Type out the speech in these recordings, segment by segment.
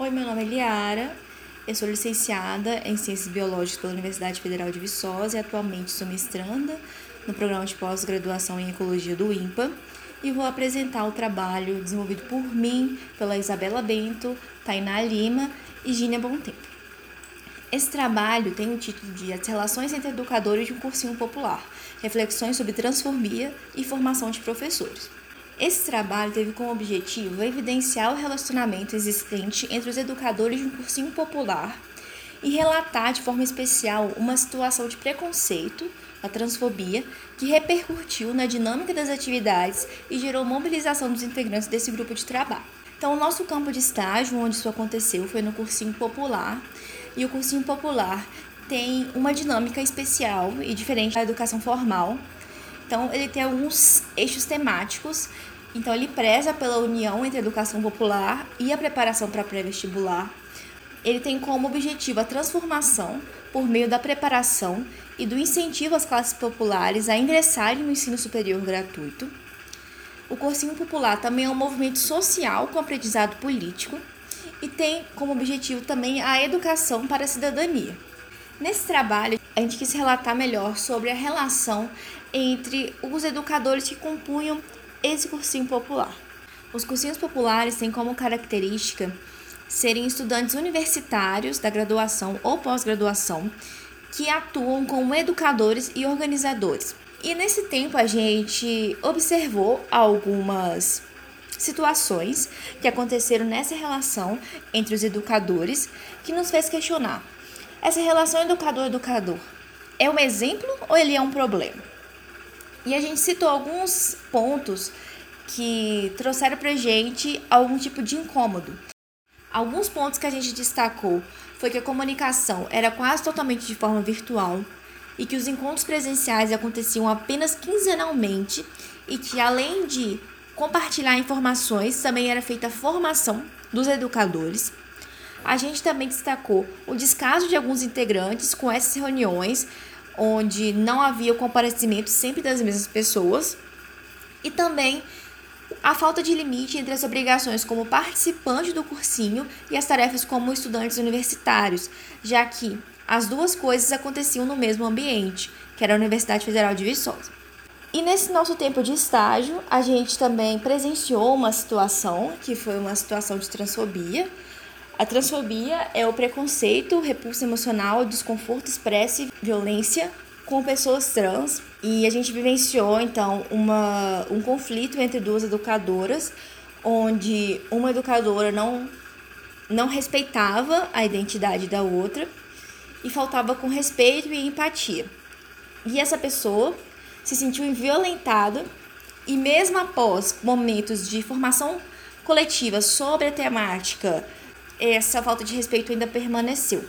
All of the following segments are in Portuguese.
Oi, meu nome é Liara, eu sou licenciada em Ciências Biológicas pela Universidade Federal de Viçosa e atualmente sou mestranda no programa de pós-graduação em Ecologia do INPA e vou apresentar o trabalho desenvolvido por mim, pela Isabela Bento, Tainá Lima e Gínia Tempo. Esse trabalho tem o título de As Relações entre Educadores de um Cursinho Popular, Reflexões sobre Transformia e Formação de Professores. Esse trabalho teve como objetivo evidenciar o relacionamento existente entre os educadores de um cursinho popular e relatar de forma especial uma situação de preconceito, a transfobia, que repercutiu na dinâmica das atividades e gerou mobilização dos integrantes desse grupo de trabalho. Então, o nosso campo de estágio, onde isso aconteceu, foi no cursinho popular, e o cursinho popular tem uma dinâmica especial e diferente da educação formal, então, ele tem alguns eixos temáticos. Então, ele preza pela união entre a educação popular e a preparação para pré-vestibular. Ele tem como objetivo a transformação por meio da preparação e do incentivo às classes populares a ingressarem no ensino superior gratuito. O Cursinho Popular também é um movimento social com aprendizado político e tem como objetivo também a educação para a cidadania. Nesse trabalho, a gente quis relatar melhor sobre a relação entre os educadores que compunham esse cursinho popular. Os cursinhos populares têm como característica serem estudantes universitários da graduação ou pós-graduação que atuam como educadores e organizadores. E nesse tempo a gente observou algumas situações que aconteceram nessa relação entre os educadores que nos fez questionar essa relação educador-educador é um exemplo ou ele é um problema? E a gente citou alguns pontos que trouxeram pra gente algum tipo de incômodo. Alguns pontos que a gente destacou foi que a comunicação era quase totalmente de forma virtual e que os encontros presenciais aconteciam apenas quinzenalmente e que além de compartilhar informações, também era feita a formação dos educadores a gente também destacou o descaso de alguns integrantes com essas reuniões, onde não havia o comparecimento sempre das mesmas pessoas, e também a falta de limite entre as obrigações como participante do cursinho e as tarefas como estudantes universitários, já que as duas coisas aconteciam no mesmo ambiente, que era a Universidade Federal de Viçosa. E nesse nosso tempo de estágio, a gente também presenciou uma situação que foi uma situação de transfobia, a transfobia é o preconceito, repulsa emocional, desconforto, expresso e violência com pessoas trans. E a gente vivenciou, então, uma, um conflito entre duas educadoras, onde uma educadora não, não respeitava a identidade da outra e faltava com respeito e empatia. E essa pessoa se sentiu violentada e mesmo após momentos de formação coletiva sobre a temática essa falta de respeito ainda permaneceu.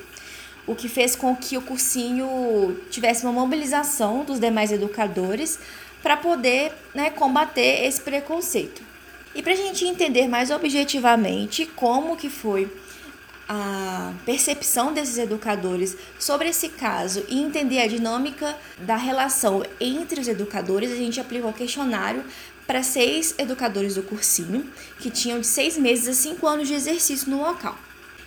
O que fez com que o cursinho tivesse uma mobilização dos demais educadores para poder né, combater esse preconceito. E para a gente entender mais objetivamente como que foi a percepção desses educadores sobre esse caso e entender a dinâmica da relação entre os educadores, a gente aplicou questionário para seis educadores do cursinho, que tinham de seis meses a cinco anos de exercício no local.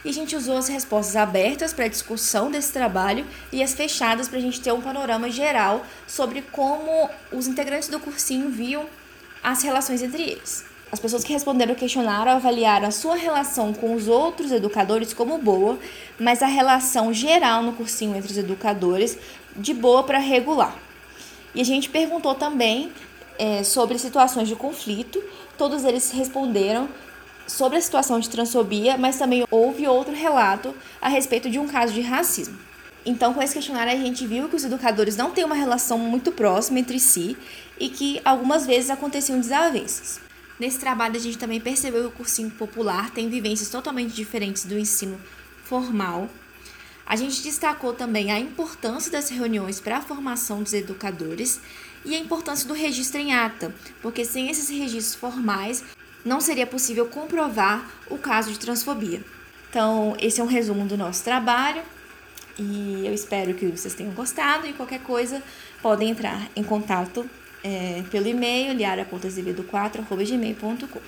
E a gente usou as respostas abertas para discussão desse trabalho e as fechadas para a gente ter um panorama geral sobre como os integrantes do cursinho viam as relações entre eles. As pessoas que responderam o questionário avaliaram a sua relação com os outros educadores como boa, mas a relação geral no cursinho entre os educadores de boa para regular. E a gente perguntou também é, sobre situações de conflito. Todos eles responderam sobre a situação de transfobia, mas também houve outro relato a respeito de um caso de racismo. Então, com esse questionário, a gente viu que os educadores não têm uma relação muito próxima entre si e que algumas vezes aconteciam desavenças. Nesse trabalho, a gente também percebeu que o cursinho popular tem vivências totalmente diferentes do ensino formal. A gente destacou também a importância das reuniões para a formação dos educadores e a importância do registro em ata, porque sem esses registros formais não seria possível comprovar o caso de transfobia. Então, esse é um resumo do nosso trabalho e eu espero que vocês tenham gostado e qualquer coisa podem entrar em contato é, pelo e-mail liara.azevedo4.gmail.com